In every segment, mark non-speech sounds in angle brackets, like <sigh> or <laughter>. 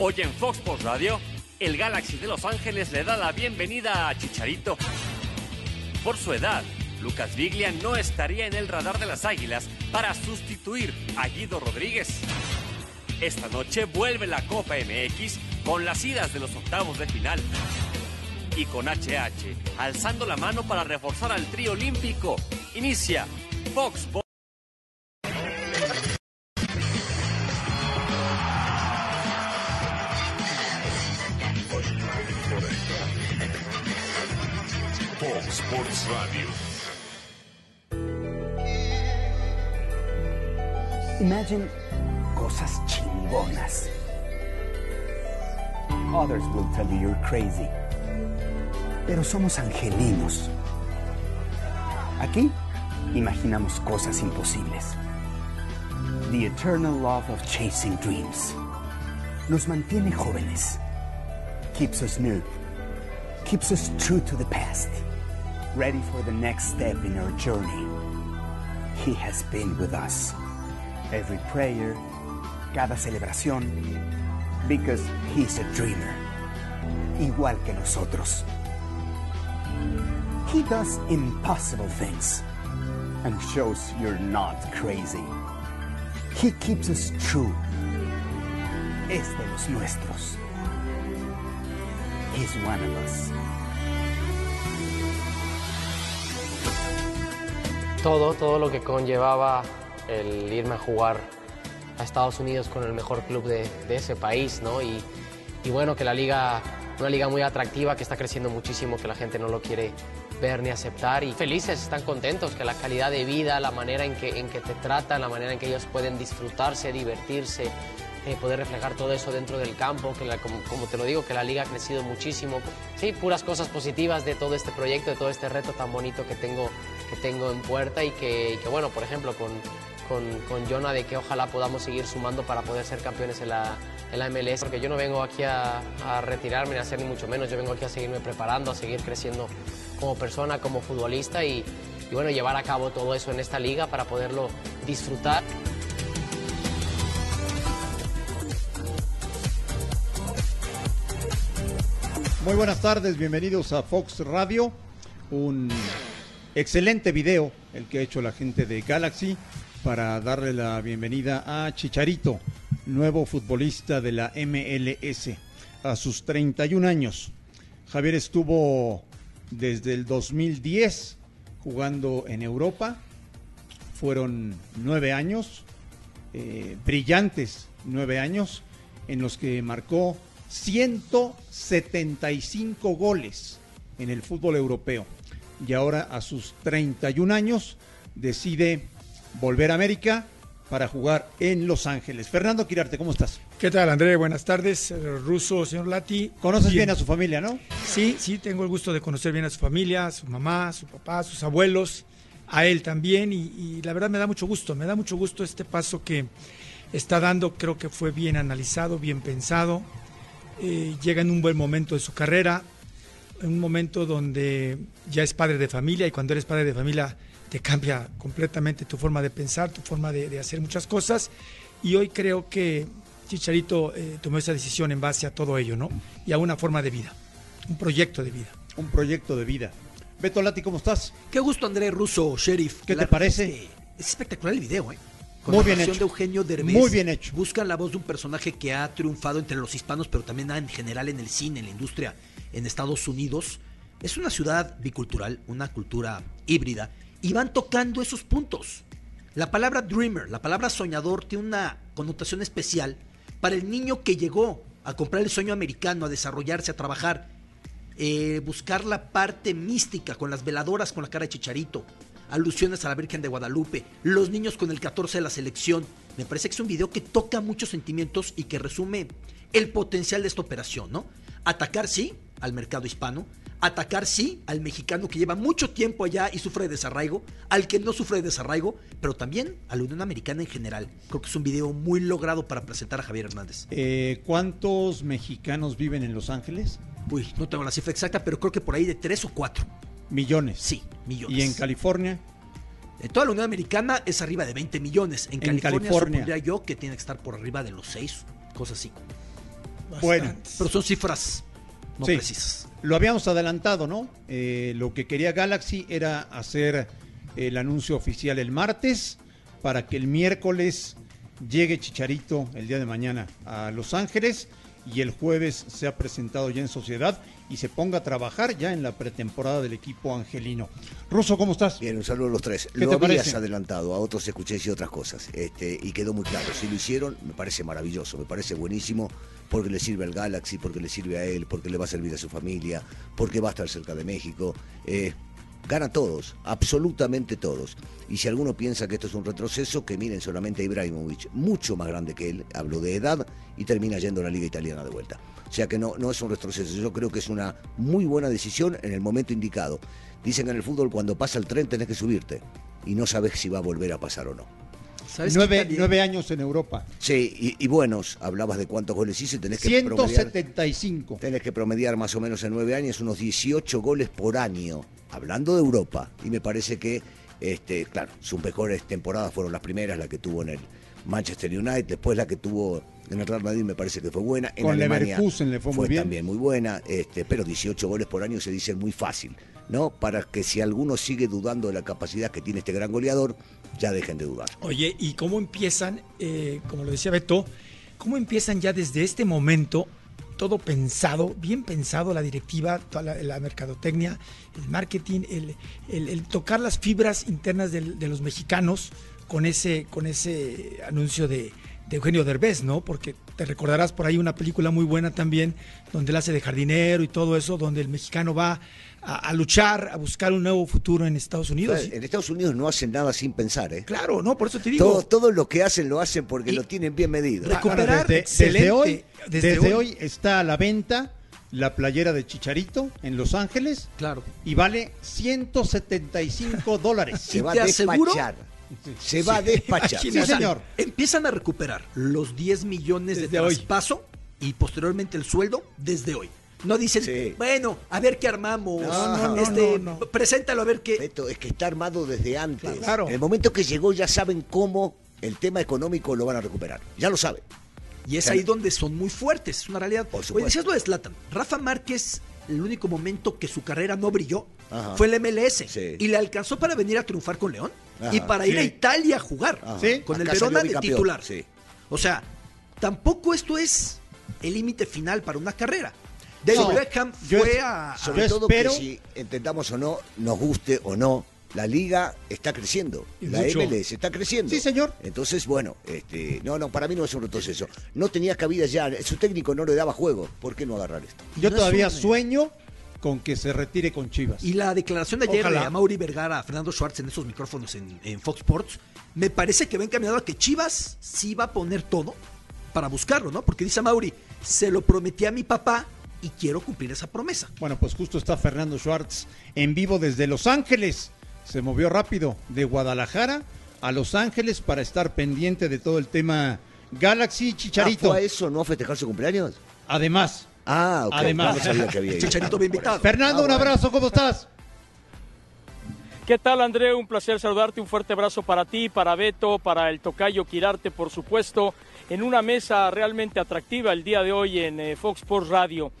Hoy en Fox Sports Radio, el Galaxy de Los Ángeles le da la bienvenida a Chicharito. Por su edad, Lucas Viglia no estaría en el radar de las Águilas para sustituir a Guido Rodríguez. Esta noche vuelve la Copa MX con las idas de los octavos de final. Y con HH, alzando la mano para reforzar al trío olímpico. Inicia Fox Imagine cosas chingonas. Others will tell you you're crazy. Pero somos angelinos. Aquí imaginamos cosas imposibles. The eternal love of chasing dreams. Nos mantiene jóvenes. Keeps us new. Keeps us true to the past. Ready for the next step in our journey. He has been with us. Every prayer, cada celebración. Because he's a dreamer. Igual que nosotros. He does impossible things and shows you're not crazy. He keeps us true. Es de los nuestros. He's one of us. todo, todo lo que conllevaba el irme a jugar a Estados Unidos con el mejor club de, ese país, ¿no? Y, y bueno, que la liga, una liga muy atractiva, que está creciendo muchísimo, que la gente no lo quiere ver ni aceptar y felices, están contentos, que la calidad de vida, la manera en que, en que te tratan, la manera en que ellos pueden disfrutarse, divertirse, eh, poder reflejar todo eso dentro del campo, que como, te lo digo, que la liga ha crecido muchísimo. Sí, puras cosas positivas de todo este proyecto, de todo este reto tan bonito que tengo, que tengo en puerta y que, bueno, por ejemplo, con, con, con Jonah, de que ojalá podamos seguir sumando para poder ser campeones en la, en la MLS, porque yo no vengo aquí a, a retirarme a hacer ni mucho menos, yo vengo aquí a seguirme preparando, a seguir creciendo como persona, como futbolista y, y bueno, llevar a cabo todo eso en esta liga para poderlo disfrutar. Muy buenas tardes, bienvenidos a Fox Radio. Un excelente video el que ha hecho la gente de Galaxy para darle la bienvenida a Chicharito, nuevo futbolista de la MLS, a sus 31 años. Javier estuvo desde el 2010 jugando en Europa. Fueron nueve años, eh, brillantes nueve años, en los que marcó 175 goles en el fútbol europeo. Y ahora a sus 31 años decide volver a América para jugar en Los Ángeles. Fernando Quirarte, ¿cómo estás? ¿Qué tal, André? Buenas tardes. Eh, Ruso, señor Lati. Conoces bien a su familia, ¿no? Sí, sí, tengo el gusto de conocer bien a su familia, a su mamá, a su papá, a sus abuelos, a él también. Y, y la verdad me da mucho gusto, me da mucho gusto este paso que está dando. Creo que fue bien analizado, bien pensado. Eh, llega en un buen momento de su carrera, en un momento donde ya es padre de familia y cuando eres padre de familia te cambia completamente tu forma de pensar, tu forma de, de hacer muchas cosas. Y hoy creo que Chicharito eh, tomó esa decisión en base a todo ello, ¿no? Y a una forma de vida, un proyecto de vida. Un proyecto de vida. Beto Lati, ¿cómo estás? Qué gusto, André Russo, sheriff. ¿Qué te La parece? Es, espectacular el video, ¿eh? Muy bien hecho. de Eugenio Derbez. Muy bien hecho. Buscan la voz de un personaje que ha triunfado entre los hispanos, pero también en general en el cine, en la industria en Estados Unidos. Es una ciudad bicultural, una cultura híbrida, y van tocando esos puntos. La palabra dreamer, la palabra soñador, tiene una connotación especial para el niño que llegó a comprar el sueño americano, a desarrollarse, a trabajar, eh, buscar la parte mística con las veladoras con la cara de Chicharito, alusiones a la Virgen de Guadalupe, los niños con el 14 de la selección. Me parece que es un video que toca muchos sentimientos y que resume el potencial de esta operación, ¿no? Atacar sí al mercado hispano, atacar sí al mexicano que lleva mucho tiempo allá y sufre de desarraigo, al que no sufre de desarraigo, pero también a la Unión Americana en general. Creo que es un video muy logrado para presentar a Javier Hernández. Eh, ¿Cuántos mexicanos viven en Los Ángeles? Uy, no tengo la cifra exacta, pero creo que por ahí de tres o cuatro. Millones. Sí, millones. ¿Y en California? En toda la Unión Americana es arriba de 20 millones. En, En California, California. supondría yo que tiene que estar por arriba de los 6, cosas así. Bueno, Bastantes. Pero son cifras no Sí. precisas. Lo habíamos adelantado, ¿no? Eh, lo que quería Galaxy era hacer el anuncio oficial el martes para que el miércoles llegue Chicharito el día de mañana a Los Ángeles y el jueves sea presentado ya en sociedad y se ponga a trabajar ya en la pretemporada del equipo angelino. Russo, ¿cómo estás? Bien, un saludo a los tres. ¿Qué Lo te habías parece? adelantado, a otros escuché decir otras cosas, este, y quedó muy claro. Si lo hicieron, me parece maravilloso, me parece buenísimo, porque le sirve al Galaxy, porque le sirve a él, porque le va a servir a su familia, porque va a estar cerca de México. Eh, gana todos, absolutamente todos. Y si alguno piensa que esto es un retroceso, que miren solamente a Ibrahimovic, mucho más grande que él, hablo de edad, y termina yendo a la Liga Italiana de vuelta. O sea que no, no es un retroceso, yo creo que es una muy buena decisión en el momento indicado. Dicen en el fútbol cuando pasa el tren tenés que subirte y no sabes si va a volver a pasar o no. ¿Sabes Nueve, nueve años en Europa. Sí, y, y buenos, hablabas de cuántos goles hice, tenés que promediar, 175. tenés que promediar más o menos en nueve años unos 18 goles por año, hablando de Europa. Y me parece que, este, claro, sus mejores temporadas fueron las primeras, la que tuvo en el Manchester United, después la que tuvo en el Real Madrid me parece que fue buena. En Con Alemania Leverkusen le fue muy bien. también muy buena, este, pero 18 goles por año se dice muy fácil, ¿no? Para que si alguno sigue dudando de la capacidad que tiene este gran goleador, ya dejen de dudar. Oye, ¿y cómo empiezan, eh, como lo decía Beto, cómo empiezan ya desde este momento todo pensado, bien pensado, la directiva, toda la, la mercadotecnia, el marketing, el, el- el tocar las fibras internas del- de los mexicanos con ese, con ese anuncio de, de Eugenio Derbez, ¿no? Porque te recordarás por ahí una película muy buena también, donde él hace de jardinero y todo eso, donde el mexicano va a, a luchar, a buscar un nuevo futuro en Estados Unidos. En Estados Unidos no hacen nada sin pensar, ¿eh? Claro, no, por eso te digo. Todo, todo lo que hacen lo hacen porque Y- lo tienen bien medido. Recuperar, desde, excelente. desde hoy, Desde desde, hoy. hoy está a la venta la playera de Chicharito en Los Ángeles Claro. y vale 175 dólares. Se Y va te a aseguro- despachar. Se va a despachar. Sí, señor. Empiezan a recuperar los 10 millones Desde de hoy. traspaso y posteriormente el sueldo desde hoy. No dicen, Sí. bueno, a ver qué armamos. No, no, no, este, no. Preséntalo a ver qué. Beto, es que está armado desde antes. Claro. En el momento que llegó ya saben cómo el tema económico lo van a recuperar. Ya lo saben. Y es ahí donde son muy fuertes, es una realidad. Por Oye, supuesto. decías lo de Zlatan. Rafa Márquez, el único momento que su carrera no brilló Ajá. fue el MLS. Sí. Y le alcanzó para venir a triunfar con León Ajá. y para ir a. Italia a jugar Ajá. Con el Acá Verona de titular. sí. O sea, tampoco esto es el límite final para una carrera. David No, Beckham fue a, a- Sobre todo espero- que si entendamos o no, nos guste o no, la liga está creciendo. Y la mucho. MLS está creciendo. Sí, señor. Entonces, bueno, este, no, no, para mí no es un retroceso. No tenía cabida ya, su técnico no le daba juego. ¿Por qué no agarrar esto? Yo No todavía sueño con que se retire con Chivas. Y la declaración de ayer Ojalá. de Mauri Vergara a Fernando Schwartz en esos micrófonos en, en Fox Sports, me parece que va encaminado a que Chivas sí va a poner todo para buscarlo, ¿no? Porque dice Mauri, se lo prometí a mi papá y quiero cumplir esa promesa. Bueno, pues justo está Fernando Schwartz en vivo desde Los Ángeles. Se movió rápido de Guadalajara a Los Ángeles para estar pendiente de todo el tema Galaxy Ah, Chicharito. ¿Fue a eso no a festejar su cumpleaños? Además, Ah, ok. Además. no sabía que había. Chicharito bien invitado. Fernando, Ah, un abrazo, ¿cómo estás? ¿Qué tal, André? Un placer saludarte. Un fuerte abrazo para ti, para Beto, para el tocayo Quirarte, por supuesto, en una mesa realmente atractiva el día de hoy en eh, Fox Sports Radio.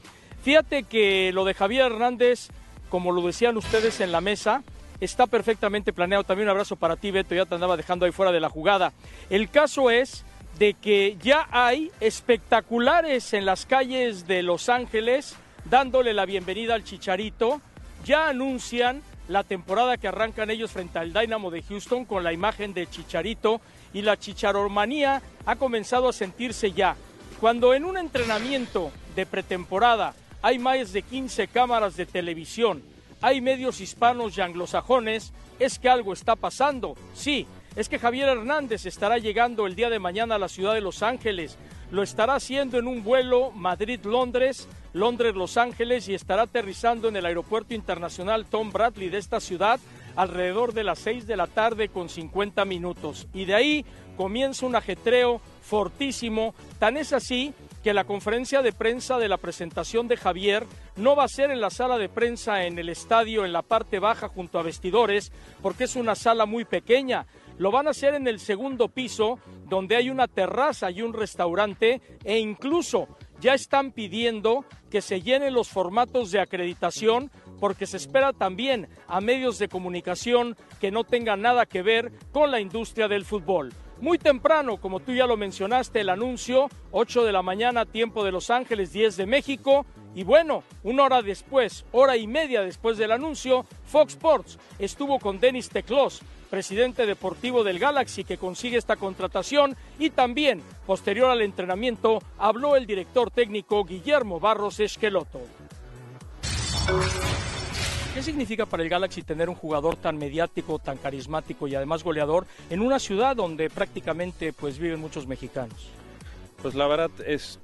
Fíjate que lo de Javier Hernández, como lo decían ustedes en la mesa, está perfectamente planeado. También un abrazo para ti, Beto, ya te andaba dejando ahí fuera de la jugada. El caso es de que ya hay espectaculares en las calles de Los Ángeles dándole la bienvenida al Chicharito. Ya anuncian la temporada que arrancan ellos frente al Dynamo de Houston con la imagen de Chicharito y la chicharomanía ha comenzado a sentirse ya. Cuando en un entrenamiento de pretemporada hay más de 15 cámaras de televisión, hay medios hispanos y anglosajones, es que algo está pasando. Sí, es que Javier Hernández estará llegando el día de mañana a la ciudad de Los Ángeles. Lo estará haciendo en un vuelo Madrid-Londres, Londres-Los Ángeles y estará aterrizando en el aeropuerto internacional Tom Bradley de esta ciudad alrededor de las 6 de la tarde con 50 minutos. Y de ahí comienza un ajetreo fortísimo, tan es así que la conferencia de prensa de la presentación de Javier no va a ser en la sala de prensa en el estadio en la parte baja junto a vestidores, porque es una sala muy pequeña. Lo van a hacer en el segundo piso, donde hay una terraza y un restaurante, e incluso ya están pidiendo que se llenen los formatos de acreditación porque se espera también a medios de comunicación que no tengan nada que ver con la industria del fútbol. Muy temprano, como tú ya lo mencionaste, el anuncio, 8 de la mañana, tiempo de Los Ángeles, 10 de México. Y bueno, una hora después, hora y media después del anuncio, Fox Sports estuvo con Denis Teclos, presidente deportivo del Galaxy que consigue esta contratación y también, posterior al entrenamiento, habló el director técnico Guillermo Barros Esqueloto. ¿Qué significa para el Galaxy tener un jugador tan mediático, tan carismático y además goleador en una ciudad donde prácticamente pues viven muchos mexicanos? Pues la verdad es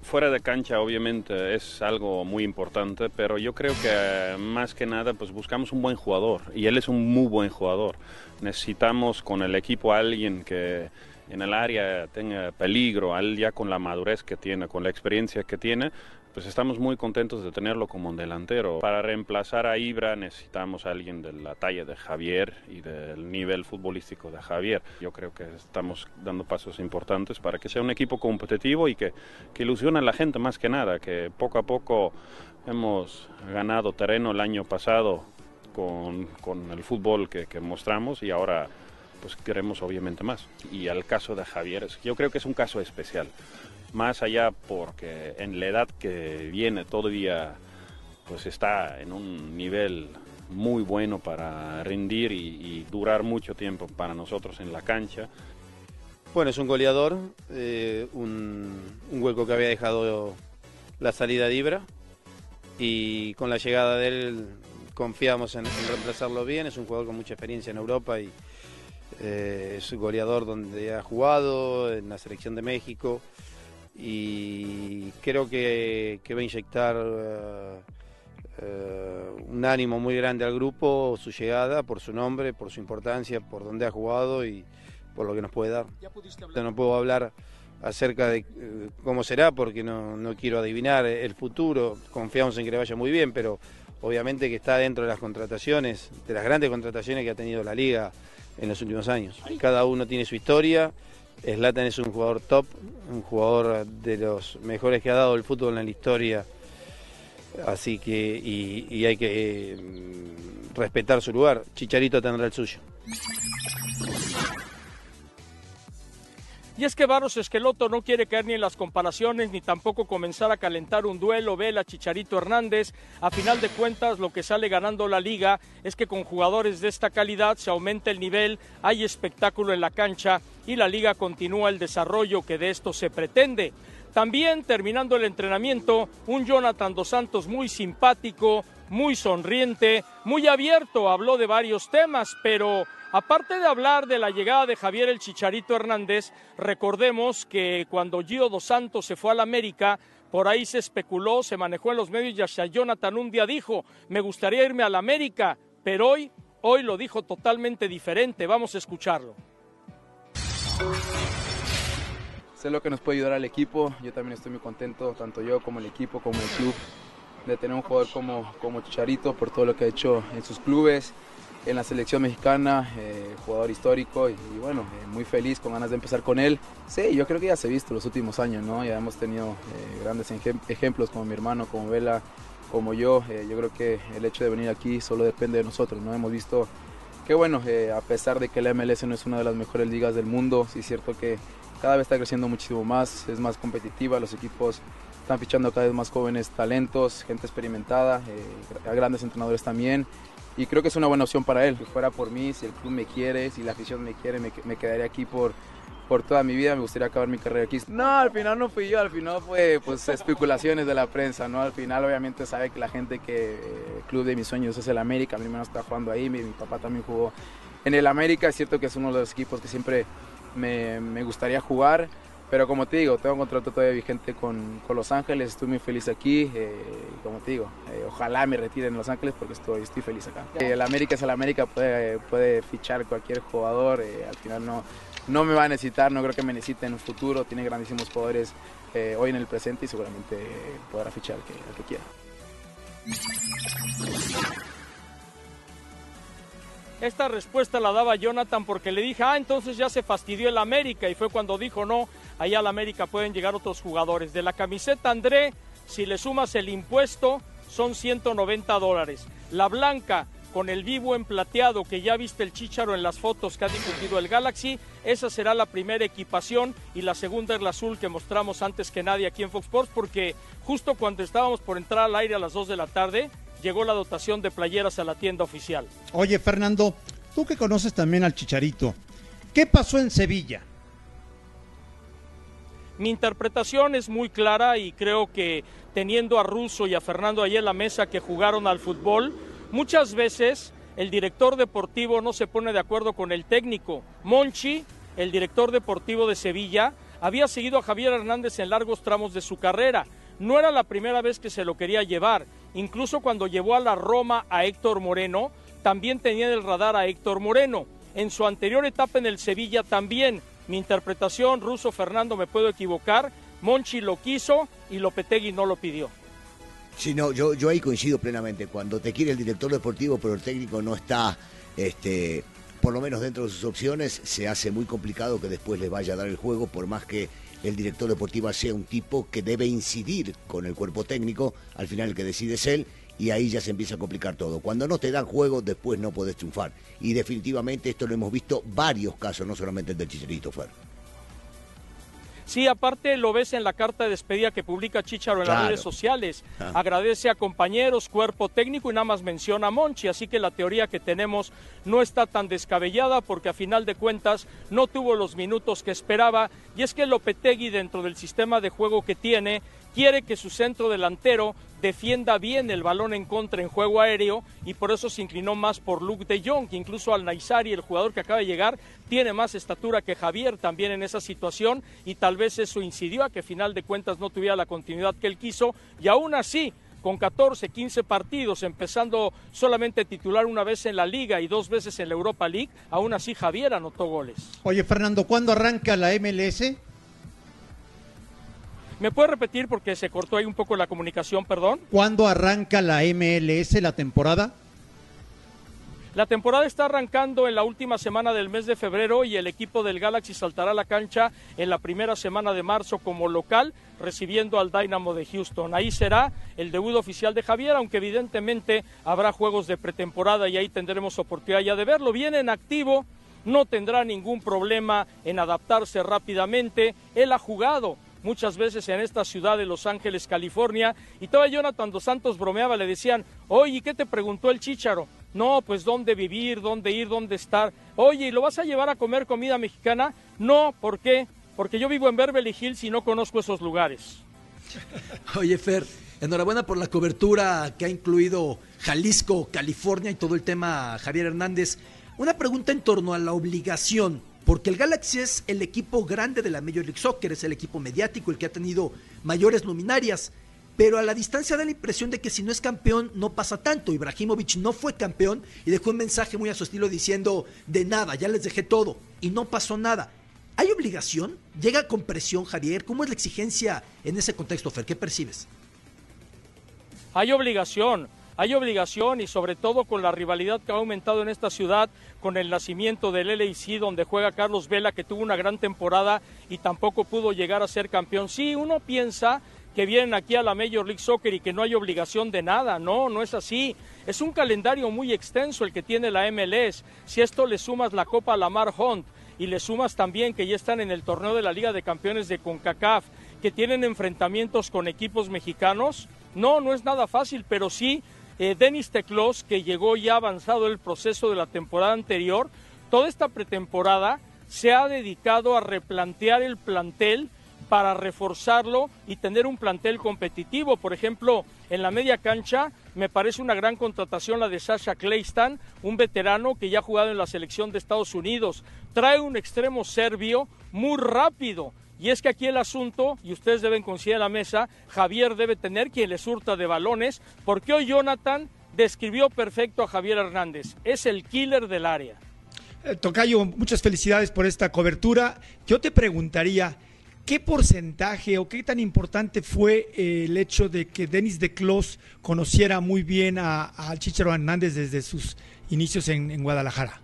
fuera de cancha obviamente es algo muy importante, pero yo creo que más que nada pues buscamos un buen jugador y él es un muy buen jugador. Necesitamos con el equipo a alguien que en el área tenga peligro, él ya con la madurez que tiene, con la experiencia que tiene, pues estamos muy contentos de tenerlo como delantero. Para reemplazar a Ibra necesitamos a alguien de la talla de Javier y del nivel futbolístico de Javier. Yo creo que estamos dando pasos importantes para que sea un equipo competitivo y que, que ilusione a la gente más que nada, que poco a poco hemos ganado terreno el año pasado con, con el fútbol que, que mostramos y ahora pues queremos obviamente más. Y al caso de Javier, yo creo que es un caso especial más allá porque en la edad que viene todavía pues está en un nivel muy bueno para rendir y, durar mucho tiempo para nosotros en la cancha. Bueno, es un goleador, eh, un, hueco que había dejado la salida de Ibra y con la llegada de él confiamos en, reemplazarlo bien, es un jugador con mucha experiencia en Europa y eh, es un goleador donde ha jugado en la selección de México y creo que, va a inyectar eh, eh, un ánimo muy grande al grupo, su llegada, por su nombre, por su importancia, por dónde ha jugado y por lo que nos puede dar. No puedo hablar acerca de eh, cómo será porque no, no quiero adivinar el futuro, confiamos en que le vaya muy bien, pero obviamente que está dentro de las contrataciones, de las grandes contrataciones que ha tenido la liga en los últimos años. Cada uno tiene su historia Slatan es un jugador top, un jugador de los mejores que ha dado el fútbol en la historia, así que y, hay que mm, respetar su lugar. Chicharito tendrá el suyo. Y es que Barros Esqueloto no quiere caer ni en las comparaciones ni tampoco comenzar a calentar un duelo Vela Chicharito Hernández. A final de cuentas, lo que sale ganando la liga es que con jugadores de esta calidad se aumenta el nivel, hay espectáculo en la cancha y la liga continúa el desarrollo que de esto se pretende. También terminando el entrenamiento, un Jonathan Dos Santos muy simpático, muy sonriente, muy abierto, habló de varios temas, pero Aparte de hablar de la llegada de Javier el Chicharito Hernández, recordemos que cuando Gio Dos Santos se fue a la América, por ahí se especuló, se manejó en los medios y hasta Jonathan un día dijo, me gustaría irme a la América, pero hoy, hoy lo dijo totalmente diferente. Vamos a escucharlo. Sé lo que nos puede ayudar al equipo, yo también estoy muy contento, tanto yo como el equipo, como el club, de tener un jugador como, como Chicharito por todo lo que ha hecho en sus clubes en la selección mexicana, eh, jugador histórico y, bueno, eh, muy feliz con ganas de empezar con él. Sí, yo creo que ya se ha visto los últimos años, ¿no? Ya hemos tenido eh, grandes ejemplos como mi hermano, como Vela, como yo. yo creo que el hecho de venir aquí solo depende de nosotros, ¿no? Hemos visto que bueno, a pesar de que la MLS no es una de las mejores ligas del mundo, sí es cierto que cada vez está creciendo muchísimo más, es más competitiva, los equipos están fichando cada vez más jóvenes talentos, gente experimentada, a grandes entrenadores también y creo que es una buena opción para él. Si fuera por mí, si el club me quiere, si la afición me quiere, me, me quedaría aquí por, por toda mi vida, me gustaría acabar mi carrera aquí. No, al final no fui yo, al final fue pues especulaciones de la prensa, ¿no? Al final obviamente sabe que la gente que el club de mis sueños es el América, mi hermano está jugando ahí, mi, mi, papá también jugó en el América, es cierto que es uno de los equipos que siempre me, me gustaría jugar. Pero como te digo, tengo un contrato todavía vigente con, con Los Ángeles, estoy muy feliz aquí. Eh, como te digo, eh, ojalá me retire en Los Ángeles porque estoy, estoy feliz acá. Eh, el América es el América, puede, puede fichar cualquier jugador, al final no, no me va a necesitar, no creo que me necesite en un futuro, tiene grandísimos jugadores hoy en el presente y seguramente podrá fichar al que, al que quiera. Esta respuesta la daba Jonathan porque le dije, ah, entonces ya se fastidió el América y fue cuando dijo, no, allá al América pueden llegar otros jugadores. De la camiseta André, si le sumas el impuesto, son 190 dólares. La blanca, con el vivo en plateado que ya viste el chicharo en las fotos que ha difundido el Galaxy, esa será la primera equipación y la segunda es la azul que mostramos antes que nadie aquí en Fox Sports porque justo cuando estábamos por entrar al aire a las 2 de la tarde, llegó la dotación de playeras a la tienda oficial. Oye, Fernando, tú que conoces también al Chicharito, ¿qué pasó en Sevilla? Mi interpretación es muy clara y creo que teniendo a Russo y a Fernando ahí en la mesa que jugaron al fútbol, muchas veces el director deportivo no se pone de acuerdo con el técnico. Monchi, el director deportivo de Sevilla, había seguido a Javier Hernández en largos tramos de su carrera. No era la primera vez que se lo quería llevar Incluso cuando llevó a la Roma a Héctor Moreno, también tenía en el radar a Héctor Moreno. En su anterior etapa en el Sevilla también. Mi interpretación, Ruso Fernando, me puedo equivocar. Monchi lo quiso y Lopetegui no lo pidió. Sí, no, yo, yo ahí coincido plenamente. Cuando te quiere el director deportivo, pero el técnico no está, este, por lo menos dentro de sus opciones, se hace muy complicado que después le vaya a dar el juego, por más que el director deportivo sea un tipo que debe incidir con el cuerpo técnico, al final el que decide es él, y ahí ya se empieza a complicar todo. Cuando no te dan juego, después no podés triunfar. Y definitivamente esto lo hemos visto varios casos, no solamente el del Chicharito Fer. Sí, aparte lo ves en la carta de despedida que publica Chicharo en las redes sociales. Ah. Agradece a compañeros, cuerpo técnico y nada más menciona a Monchi. Así que la teoría que tenemos no está tan descabellada porque a final de cuentas no tuvo los minutos que esperaba. Y es que Lopetegui dentro del sistema de juego que tiene quiere que su centro delantero defienda bien el balón en contra en juego aéreo y por eso se inclinó más por Luke de Jong, que incluso al Naisari, el jugador que acaba de llegar, tiene más estatura que Javier también en esa situación y tal vez eso incidió a que final de cuentas no tuviera la continuidad que él quiso y aún así con 14, 15 partidos, empezando solamente titular una vez en la Liga y dos veces en la Europa League, aún así Javier anotó goles. Oye, Fernando, ¿cuándo arranca la MLS? ¿Me puede repetir porque se cortó ahí un poco la comunicación, perdón? ¿Cuándo arranca la MLS la temporada? La temporada está arrancando en la última semana del mes de febrero y el equipo del Galaxy saltará a la cancha en la primera semana de marzo como local, recibiendo al Dynamo de Houston. Ahí será el debut oficial de Javier, aunque evidentemente habrá juegos de pretemporada y ahí tendremos oportunidad ya de verlo. Viene en activo, no tendrá ningún problema en adaptarse rápidamente. Él ha jugado muchas veces en esta ciudad de Los Ángeles, California, y todavía Jonathan Dos Santos bromeaba, le decían, oye, ¿qué te preguntó el chícharo? No, pues dónde vivir, dónde ir, dónde estar. Oye, ¿y lo vas a llevar a comer comida mexicana? No, ¿por qué? Porque yo vivo en Beverly Hills y no conozco esos lugares. <laughs> Oye, Fer, enhorabuena por la cobertura que ha incluido Jalisco, California y todo el tema Javier Hernández. Una pregunta en torno a la obligación porque el Galaxy es el equipo grande de la Major League Soccer, es el equipo mediático, el que ha tenido mayores luminarias, pero a la distancia da la impresión de que si no es campeón no pasa tanto. Ibrahimovic no fue campeón y dejó un mensaje muy a su estilo diciendo, de nada, ya les dejé todo, y no pasó nada. ¿Hay obligación? ¿Llega con presión, Javier? ¿Cómo es la exigencia en ese contexto, Fer? ¿Qué percibes? Hay obligación hay obligación y sobre todo con la rivalidad que ha aumentado en esta ciudad con el nacimiento del LAC donde juega Carlos Vela que tuvo una gran temporada y tampoco pudo llegar a ser campeón. Sí, uno piensa que vienen aquí a la Major League Soccer y que no hay obligación de nada. No, no es así. Es un calendario muy extenso el que tiene la MLS. Si esto le sumas la Copa Lamar Hunt y le sumas también que ya están en el torneo de la Liga de Campeones de CONCACAF, que tienen enfrentamientos con equipos mexicanos, no, no es nada fácil, pero sí eh, Denis Teclos, que llegó ya avanzado el proceso de la temporada anterior, toda esta pretemporada se ha dedicado a replantear el plantel para reforzarlo y tener un plantel competitivo. Por ejemplo, en la media cancha me parece una gran contratación la de Sasha Kleistan, un veterano que ya ha jugado en la selección de Estados Unidos. Trae un extremo serbio muy rápido y es que aquí el asunto, y ustedes deben considerar la mesa, Javier debe tener quien le surta de balones, porque hoy Jonathan describió perfecto a Javier Hernández. Es el killer del área. Eh, Tocayo, muchas felicidades por esta cobertura. Yo te preguntaría, ¿qué porcentaje o qué tan importante fue eh, el hecho de que Denis de Clos conociera muy bien a, a Hernández desde sus inicios en Guadalajara.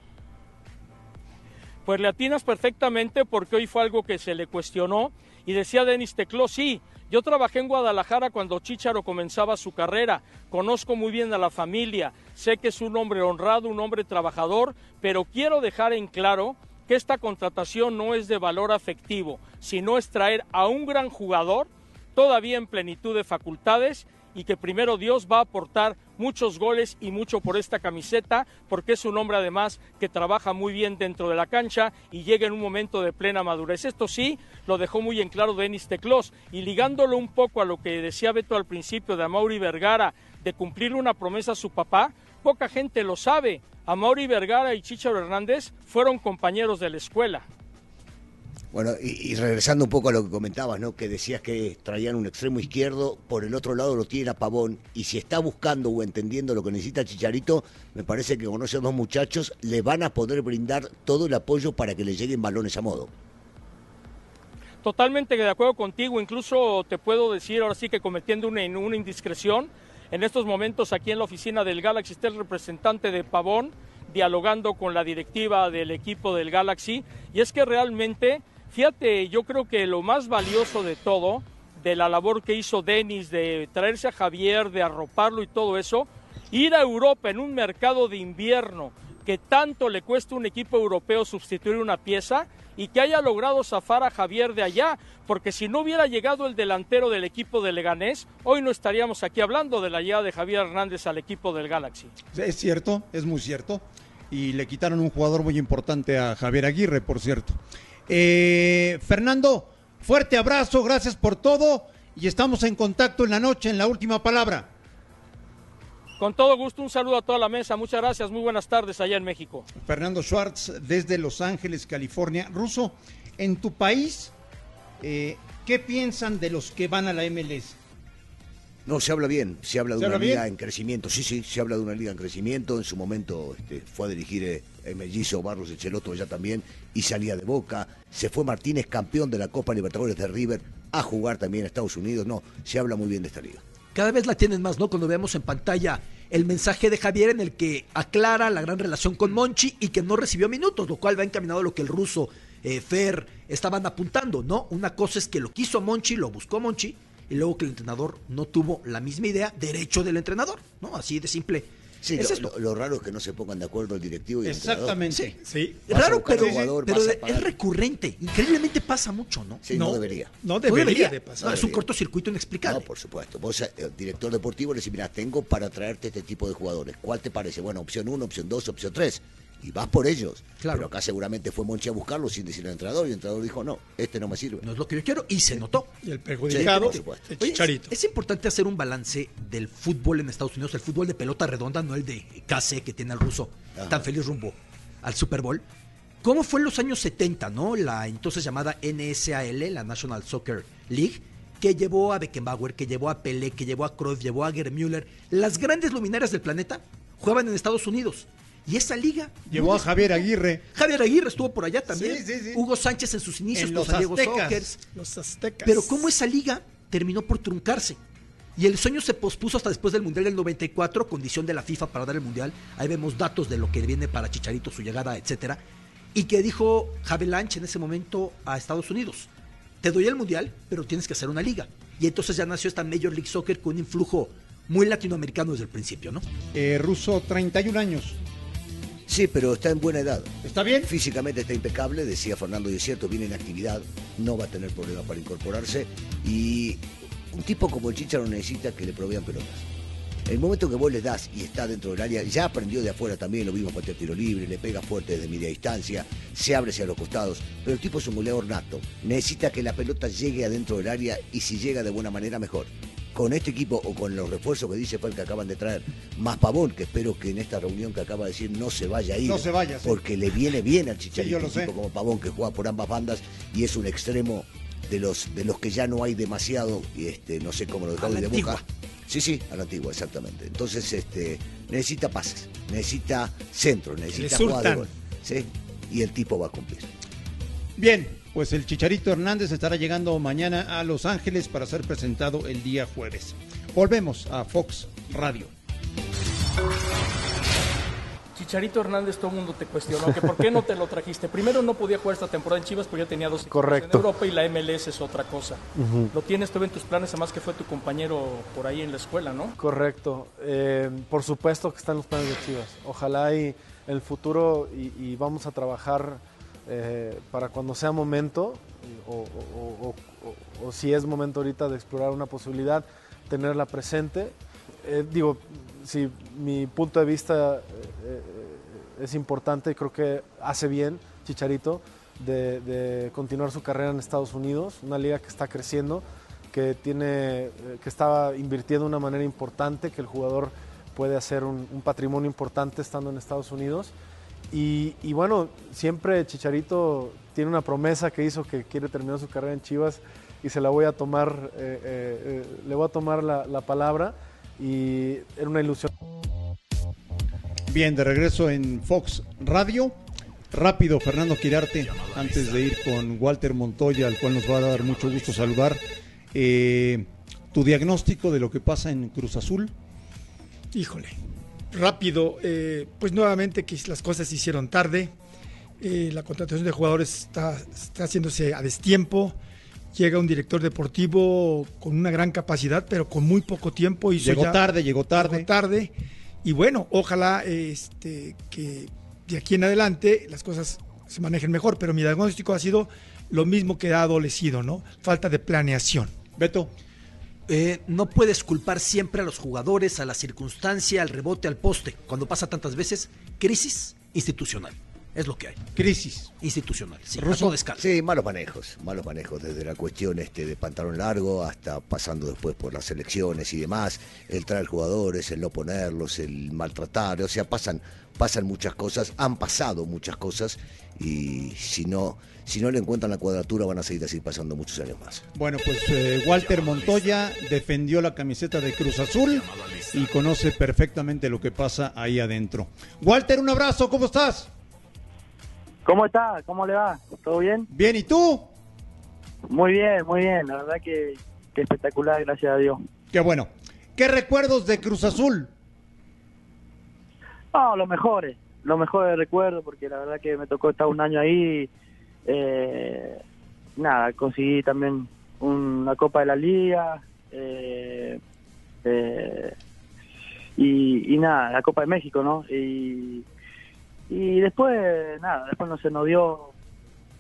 Pues le atinas perfectamente porque hoy fue algo que se le cuestionó y decía Denis Tecló, sí, yo trabajé en Guadalajara cuando Chicharo comenzaba su carrera, conozco muy bien a la familia, sé que es un hombre honrado, un hombre trabajador, pero quiero dejar en claro que esta contratación no es de valor afectivo, sino es traer a un gran jugador todavía en plenitud de facultades y que primero Dios va a aportar muchos goles y mucho por esta camiseta, porque es un hombre además que trabaja muy bien dentro de la cancha y llega en un momento de plena madurez. Esto sí, lo dejó muy en claro Denis Teclos y ligándolo un poco a lo que decía Beto al principio de Amaury Vergara, de cumplir una promesa a su papá, poca gente lo sabe. Amaury Vergara y Chicharo Hernández fueron compañeros de la escuela. Bueno, y, regresando un poco a lo que comentabas, ¿no? Que decías que traían un extremo izquierdo, por el otro lado lo tiene a Pavón, y si está buscando o entendiendo lo que necesita Chicharito, me parece que con esos dos muchachos le van a poder brindar todo el apoyo para que le lleguen balones a modo. Totalmente de acuerdo contigo, incluso te puedo decir ahora sí que cometiendo una indiscreción, en estos momentos aquí en la oficina del Galaxy está el representante de Pavón dialogando con la directiva del equipo del Galaxy, y es que realmente Fíjate, yo creo que lo más valioso de todo, de la labor que hizo Denis, de traerse a Javier, de arroparlo y todo eso, ir a Europa en un mercado de invierno que tanto le cuesta a un equipo europeo sustituir una pieza y que haya logrado zafar a Javier de allá, porque si no hubiera llegado el delantero del equipo de Leganés, hoy no estaríamos aquí hablando de la llegada de Javier Hernández al equipo del Galaxy. Es cierto, es muy cierto, y le quitaron un jugador muy importante a Javier Aguirre, por cierto. Eh, Fernando, fuerte abrazo, gracias por todo y estamos en contacto en la noche en la última palabra. Con todo gusto, un saludo a toda la mesa, muchas gracias, muy buenas tardes allá en México. Fernando Schwartz desde Los Ángeles, California. Ruso, en tu país, eh, ¿qué piensan de los que van a la MLS? No, se habla bien, se habla de ¿Se una habla liga bien? en crecimiento, sí, sí, se habla de una liga en crecimiento, en su momento este, fue a dirigir eh, el mellizo Barros Echeloto ya también, y salía de Boca, se fue Martínez, campeón de la Copa Libertadores de River, a jugar también a Estados Unidos, no, se habla muy bien de esta liga. Cada vez la tienen más, ¿no? Cuando vemos en pantalla el mensaje de Javier en el que aclara la gran relación con Monchi y que no recibió minutos, lo cual va encaminado a lo que el ruso eh, Fer estaban apuntando, ¿no? Una cosa es que lo quiso Monchi, lo buscó Monchi, y luego que el entrenador no tuvo la misma idea, derecho del entrenador, ¿no? Así de simple. Sí, es lo, esto. lo- lo raro es que no se pongan de acuerdo el directivo y el Exactamente. entrenador. Sí. A Raro, pero, jugador, es recurrente. Increíblemente pasa mucho, ¿no? Sí, no, debería. No debería, de pasar. No, es un cortocircuito No, inexplicable. por supuesto. Vos, eh, director deportivo, le decís, mira, tengo para traerte este tipo de jugadores. ¿Cuál te parece? Bueno, opción 1, opción 2, opción 3. Y vas por ellos. Claro. Pero acá seguramente fue Monchi a buscarlo sin decirle al entrenador. Y el entrenador dijo, no, este no me sirve. No es lo que yo quiero y se notó. Y el Sí, perjudicado, por supuesto. el Oye, Chicharito. es, es importante hacer un balance del fútbol en Estados Unidos, el fútbol de pelota redonda, no el de KC que tiene el ruso Ajá. tan feliz rumbo al Super Bowl. ¿Cómo fue en los años 70, no? La entonces llamada NSAL, la National Soccer League, que llevó a Beckenbauer, que llevó a Pelé, que llevó a Cruyff, llevó a Gerd Müller. Las grandes luminarias del planeta jugaban en Estados Unidos. Y esa liga... Llevó a Javier Aguirre. Javier Aguirre estuvo por allá también. Sí, sí, sí. Hugo Sánchez en sus inicios En con los San Diego Aztecas. Sockers. Los aztecas. Pero cómo esa liga terminó por truncarse. Y el sueño se pospuso hasta después del Mundial del 94, condición de la FIFA para dar el Mundial. Ahí vemos datos de lo que viene para Chicharito, su llegada, etcétera. Y que dijo Javier Lange en ese momento a Estados Unidos: Te doy el Mundial, pero tienes que hacer una liga. Y entonces ya nació esta Major League Soccer con un influjo muy latinoamericano desde el principio, ¿no? Eh, Ruso, 31 años. Sí, pero está en buena edad. ¿Está bien? Físicamente está impecable, decía Fernando, y es cierto, viene en actividad, no va a tener problema para incorporarse. Y un tipo como el Chicharo necesita que le provean pelotas. El momento que vos le das y está dentro del área, ya aprendió de afuera también, lo vimos patear tiro libre, le pega fuerte desde media distancia, se abre hacia los costados, pero el tipo es un goleador nato. Necesita que la pelota llegue adentro del área y si llega de buena manera, mejor. Con este equipo o con los refuerzos que dice Fer que acaban de traer, más Pavón, que espero que en esta reunión que acaba de decir no se vaya a ir. No se vaya, sí. Porque le viene bien al Sí, Chicharito, yo lo un sé. tipo como Pavón que juega por ambas bandas y es un extremo de los de los que ya no hay demasiado y este no sé cómo lo la de antigua. boca. Sí, sí, a la antigua, exactamente. Entonces, este, necesita pases, necesita centro, necesita jugada de gol. ¿sí? Y el tipo va a cumplir. Bien, pues el Chicharito Hernández estará llegando mañana a Los Ángeles para ser presentado el día jueves. Volvemos a Fox Radio. Chicharito Hernández, todo el mundo te cuestionó que por qué no te lo trajiste. Primero no podía jugar esta temporada en Chivas porque ya tenía dos equipos Correcto. en Europa y la MLS es otra cosa. Lo tienes tú en tus planes, además que fue tu compañero por ahí en la escuela, ¿no? Correcto. Eh, por supuesto que están los planes de Chivas. Ojalá y el futuro y, y vamos a trabajar eh, para cuando sea momento y- o, o- o- o- o si es momento ahorita de explorar una posibilidad, tenerla presente. Eh, digo, si mi punto de vista eh, eh, es importante, creo que hace bien Chicharito de, continuar su carrera en Estados Unidos, una liga que está creciendo, que tiene, eh, que estaba invirtiendo de una manera importante, que el jugador puede hacer un, patrimonio importante estando en Estados Unidos. Y, bueno, siempre Chicharito tiene una promesa que hizo que quiere terminar su carrera en Chivas y se la voy a tomar, le voy a tomar la palabra y era una ilusión. Bien, de regreso en Fox Radio. Rápido, Fernando Quirarte, antes de ir con Walter Montoya, al cual nos va a dar mucho gusto saludar. Eh, tu diagnóstico de lo que pasa en Cruz Azul. Híjole, rápido, eh, pues nuevamente que las cosas se hicieron tarde, eh, la contratación de jugadores está, está haciéndose a destiempo, llega un director deportivo con una gran capacidad, pero con muy poco tiempo. Hizo Llegó ya- tarde, llegó tarde. llegó tarde, y bueno, ojalá este, que de aquí en adelante las cosas se manejen mejor, pero mi diagnóstico ha sido lo mismo que ha adolecido, ¿no? Falta de planeación. Beto. Eh, no puedes culpar siempre a los jugadores, a la circunstancia, al rebote, al poste. Cuando pasa tantas veces, crisis institucional. Es lo que hay. Crisis. Institucional, sí. Ruso. todo escala. Sí, malos manejos, malos manejos, desde la cuestión este de pantalón largo hasta pasando después por las elecciones y demás, el traer jugadores, el no ponerlos, el maltratar, o sea, pasan, pasan muchas cosas, han pasado muchas cosas y si no, si no le encuentran la cuadratura van a seguir así pasando muchos años más. Bueno, pues eh, Walter Montoya defendió la camiseta de Cruz Azul y conoce perfectamente lo que pasa ahí adentro. Walter, un abrazo, ¿cómo estás? ¿Cómo está? ¿Cómo le va? ¿Todo bien? Bien, ¿y tú? Muy bien, muy bien. La verdad que, que espectacular, gracias a Dios. Qué bueno. ¿Qué recuerdos de Cruz Azul? No, los mejores, los mejores recuerdos, porque la verdad que me tocó estar un año ahí. eh, nada, conseguí también una Copa de la Liga. eh, eh, y, y nada, la Copa de México, ¿no? Y, y después, nada, después no se nos dio,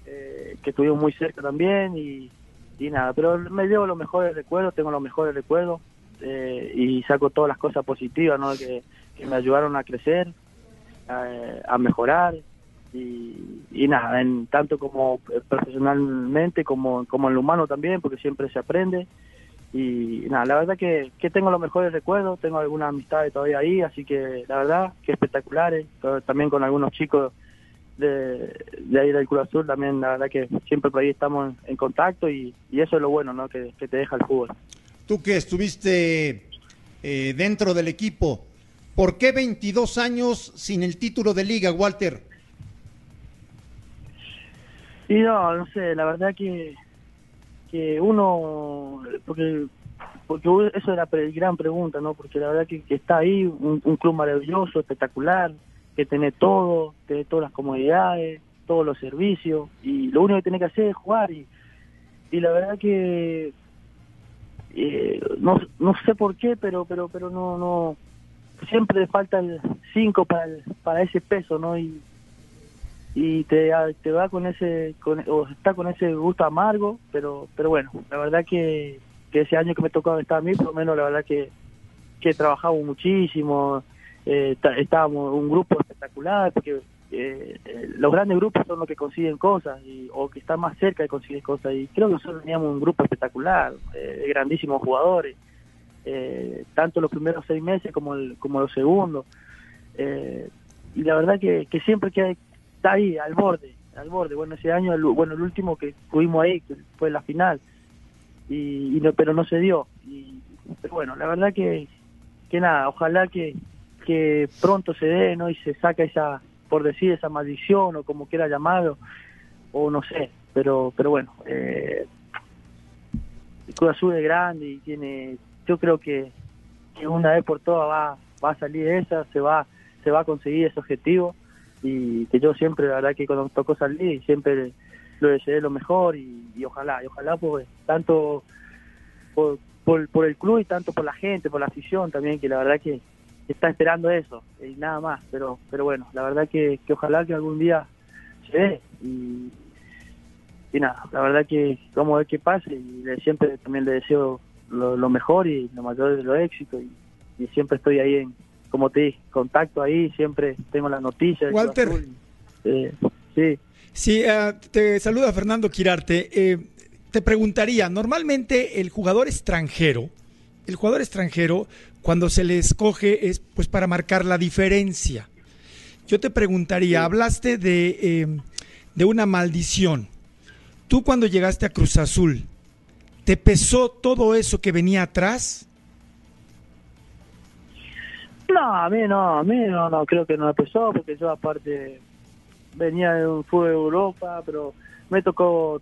eh, que estuvimos muy cerca también y, y nada, pero me llevo los mejores recuerdos, tengo los mejores recuerdos eh, y saco todas las cosas positivas, ¿no? Que, me ayudaron a crecer, a, a mejorar y, y nada, en tanto como profesionalmente como, como en lo humano también, porque siempre se aprende. Y nada, la verdad que, que tengo los mejores recuerdos, tengo algunas amistades todavía ahí, así que la verdad que espectaculares, también con algunos chicos de, de ahí del Cruz Azul, también la verdad que siempre por ahí estamos en, en contacto y, y eso es lo bueno, ¿no? Que, que te deja el fútbol. Tú que estuviste eh, dentro del equipo, ¿por qué 22 años sin el título de liga, Walter? Y no, no sé, la verdad que, que uno, porque, porque eso era la gran pregunta, ¿no? Porque la verdad que, está ahí, un, un club maravilloso, espectacular, que tiene todo, tiene todas las comodidades, todos los servicios, y lo único que tiene que hacer es jugar, y, y la verdad que eh, no, no sé por qué, pero pero pero no no siempre le falta el 5 para el- para ese peso, ¿no? Y, y te, te va con ese con, o está con ese gusto amargo pero pero bueno la verdad que, que ese año que me tocó estar a mí por lo menos la verdad que que trabajamos muchísimo eh, estábamos un grupo espectacular porque eh, eh, los grandes grupos son los que consiguen cosas y, o que están más cerca de conseguir cosas y creo que nosotros teníamos un grupo espectacular eh, de grandísimos jugadores eh, tanto los primeros seis meses como el, como los segundos eh, y la verdad que, que siempre que ahí al borde al borde. Bueno ese año el, bueno el último que tuvimos ahí que fue la final. Y, no, pero no se dio. Y pero bueno la verdad que que nada ojalá que que pronto se dé no y se saca esa por decir esa maldición o como quiera llamarlo o no sé. Pero pero bueno eh, el Cruz Azul es grande y tiene yo creo que, que una vez por todas va va a salir esa se va se va a conseguir ese objetivo y que yo siempre, la verdad que cuando tocó salir, siempre lo deseé lo mejor y, ojalá, y ojalá pues tanto por, por, por el club y tanto por la gente, por la afición también, que la verdad que está esperando eso y nada más, pero pero bueno, la verdad que, que ojalá que algún día se dé y, y nada, la verdad que vamos a ver qué pasa y le- siempre también le deseo lo, lo mejor y lo mayor de los éxitos y, y siempre estoy ahí en, como te dije, contacto ahí, siempre tengo las noticias. Walter. Eh, sí. Sí, eh, te saluda Fernando Quirarte. Eh, te preguntaría, normalmente el jugador extranjero, el jugador extranjero, cuando se le escoge es pues para marcar la diferencia. Yo te preguntaría, hablaste de, eh, de una maldición. Tú cuando llegaste a Cruz Azul, ¿te pesó todo eso que venía atrás? No, a mí no, a mí no, no, creo que no me pesó, porque yo aparte venía de un fútbol de Europa, pero me tocó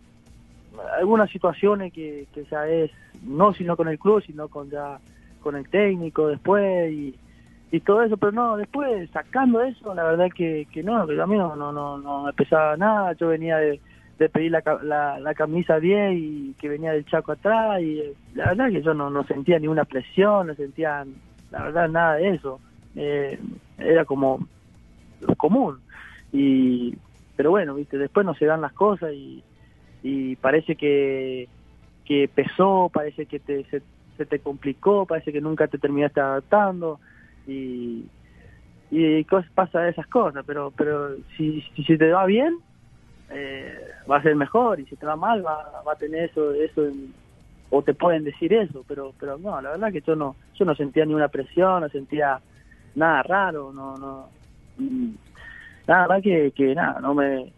algunas situaciones que, que ya es, no sino con el club, sino con ya con el técnico después y, y todo eso, pero no, después sacando eso, la verdad que, que no, que a mí no, no, no, no me pesaba nada, yo venía de, de pedir la, la, la camisa 10 y que venía del Chaco atrás y la verdad que yo no, no sentía ninguna presión, no sentía la verdad nada de eso, Eh, era como común. Y pero bueno, viste, después no se dan las cosas y, y parece que, que pesó, parece que te, se, se te complicó, parece que nunca te terminaste adaptando y, y cosas, pasa esas cosas, pero pero si, si, si te va bien, eh, va a ser mejor y si te va mal va, va a tener eso eso en- o te pueden decir eso, pero pero no, la verdad que yo no yo no sentía ni una presión, no sentía nada raro, no no mm, nada más que, que nada, no me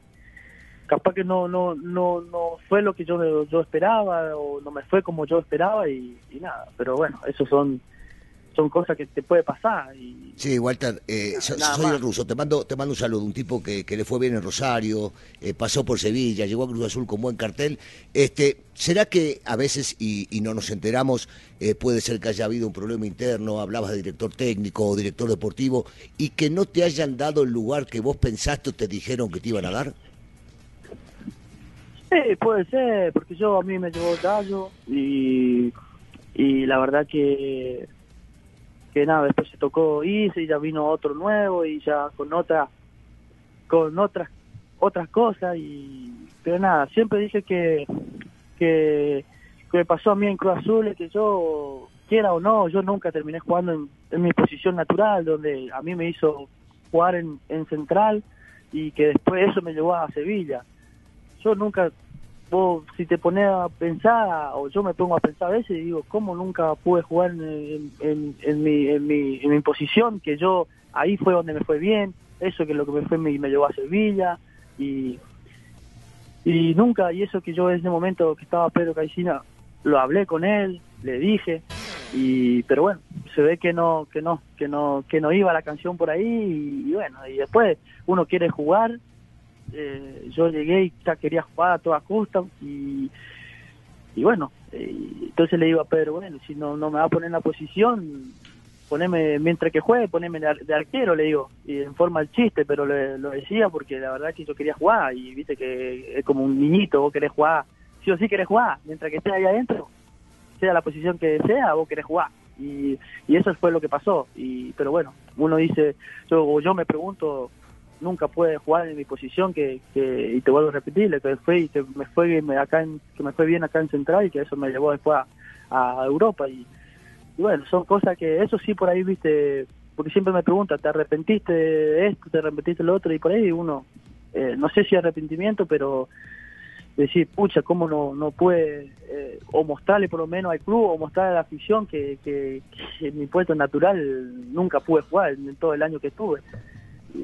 capaz que no no no no fue lo que yo yo esperaba o no me fue como yo esperaba y, nada, pero bueno, eso son son cosas que te puede pasar y Sí, Walter, eh, soy el ruso. Te mando, te mando un saludo. Un tipo que, que le fue bien en Rosario, eh, pasó por Sevilla, llegó a Cruz Azul con buen cartel. Este, ¿Será que a veces, y, y no nos enteramos, eh, puede ser que haya habido un problema interno? Hablabas de director técnico o director deportivo, y que no te hayan dado el lugar que vos pensaste o te dijeron que te iban a dar? Sí, puede ser, porque yo a mí me llevó Gallo y, y la verdad que, que nada, después se tocó y ya vino otro nuevo y ya con otra, con otras, otras cosas y, pero nada, siempre dije que, que, que me pasó a mí en Cruz Azul es que yo, quiera o no, yo nunca terminé jugando en, en mi posición natural, donde a mí me hizo jugar en, en central y que después eso me llevó a Sevilla. Yo nunca, vos si te pones a pensar, o yo me pongo a pensar a veces digo, ¿cómo nunca pude jugar en, en, en mi, en, mi, en mi posición? Que yo, ahí fue donde me fue bien, eso que lo que me fue me, me llevó a Sevilla, y, y nunca, y eso que yo en ese momento que estaba Pedro Caicina, lo hablé con él, le dije, y pero bueno, se ve que no, que no, que no, que no iba la canción por ahí, y bueno, y después uno quiere jugar, eh, yo llegué y ya quería jugar a toda costa y, y bueno, eh, entonces le digo a Pedro, bueno, si no, no me va a poner en la posición, poneme, mientras que juegue, poneme de, ar- de arquero, le digo, y en forma del chiste, pero le- lo decía porque la verdad que yo quería jugar y viste que es como un niñito, vos querés jugar, sí o sí querés jugar, mientras que estés ahí adentro, sea la posición que sea, vos querés jugar. Y, y eso fue lo que pasó. Y, pero bueno, uno dice, yo, yo me pregunto, nunca pude jugar en mi posición que, que y te vuelvo a repetir que fue y que me fue me- acá en, que me fue bien acá en central y que eso me llevó después a, Europa. Y, bueno son cosas que eso sí por ahí viste porque siempre me preguntan te arrepentiste de esto te arrepentiste lo otro y por ahí uno eh, no sé si arrepentimiento pero decir pucha cómo no no puede eh, o mostrarle por lo menos al club o mostrarle a la afición que, que, que en mi puesto natural nunca pude jugar en todo el año que estuve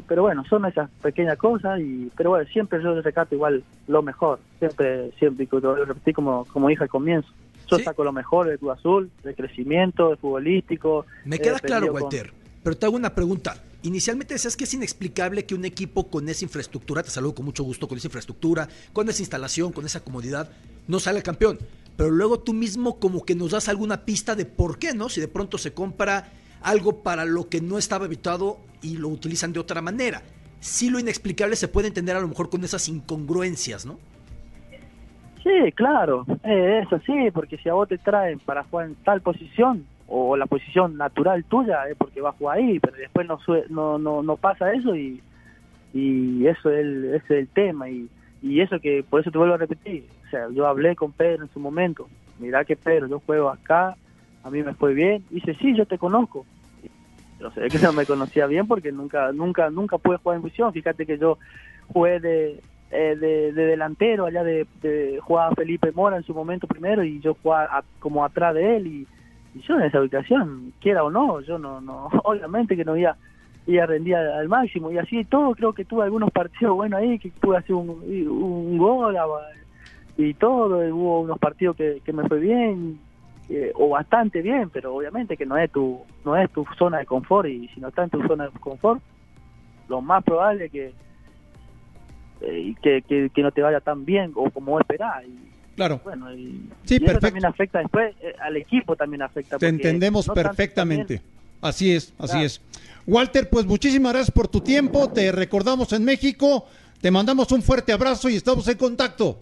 pero bueno, son esas pequeñas cosas, y pero bueno, siempre yo recato igual lo mejor, siempre, siempre, lo repetí como, como dije al comienzo, yo saco lo mejor del Club Azul, de crecimiento, de futbolístico. Me queda claro, aprendido con- Walter, pero te hago una pregunta. Inicialmente decías que es inexplicable que un equipo con esa infraestructura, te saludo con mucho gusto, con esa infraestructura, con esa instalación, con esa comodidad, no sale campeón. Pero luego tú mismo como que nos das alguna pista de por qué, ¿no? Si de pronto se compra algo para lo que no estaba habituado y lo utilizan de otra manera. Sí, lo inexplicable se puede entender a lo mejor con esas incongruencias, ¿no? Sí, claro, eh, es porque si a vos te traen para jugar en tal posición o la posición natural tuya es porque vas a jugar ahí, pero después no no no, no pasa eso y, y eso es el, ese es el tema y, y eso que por eso te vuelvo a repetir, o sea, yo hablé con Pedro en su momento, mirá que Pedro, yo juego acá, a mí me fue bien, y dice, sí, yo te conozco, se ve que no me conocía bien porque nunca nunca nunca pude jugar en posición, fíjate que yo jugué de eh, de, de delantero, allá de, de jugaba Felipe Mora en su momento primero y yo jugaba a- como atrás de él y, yo en esa ubicación, quiera o no, yo no, no <laughs> obviamente que no iba, iba a rendir al, máximo. Y así todo, creo que tuve algunos partidos buenos ahí, que pude hacer un, gol y todo, y hubo unos partidos que me fue bien eh, o bastante bien, pero obviamente que no es tu no es tu zona de confort y si no está en tu zona de confort, lo más probable es que eh, que, que, que no te vaya tan bien o como esperás. Y, Claro. bueno, y, Sí, y eso también afecta después, eh, al equipo también afecta. Te entendemos no perfectamente. Así es, así Claro. es. Walter, pues muchísimas gracias por tu tiempo. Te recordamos en México. Te mandamos un fuerte abrazo y estamos en contacto.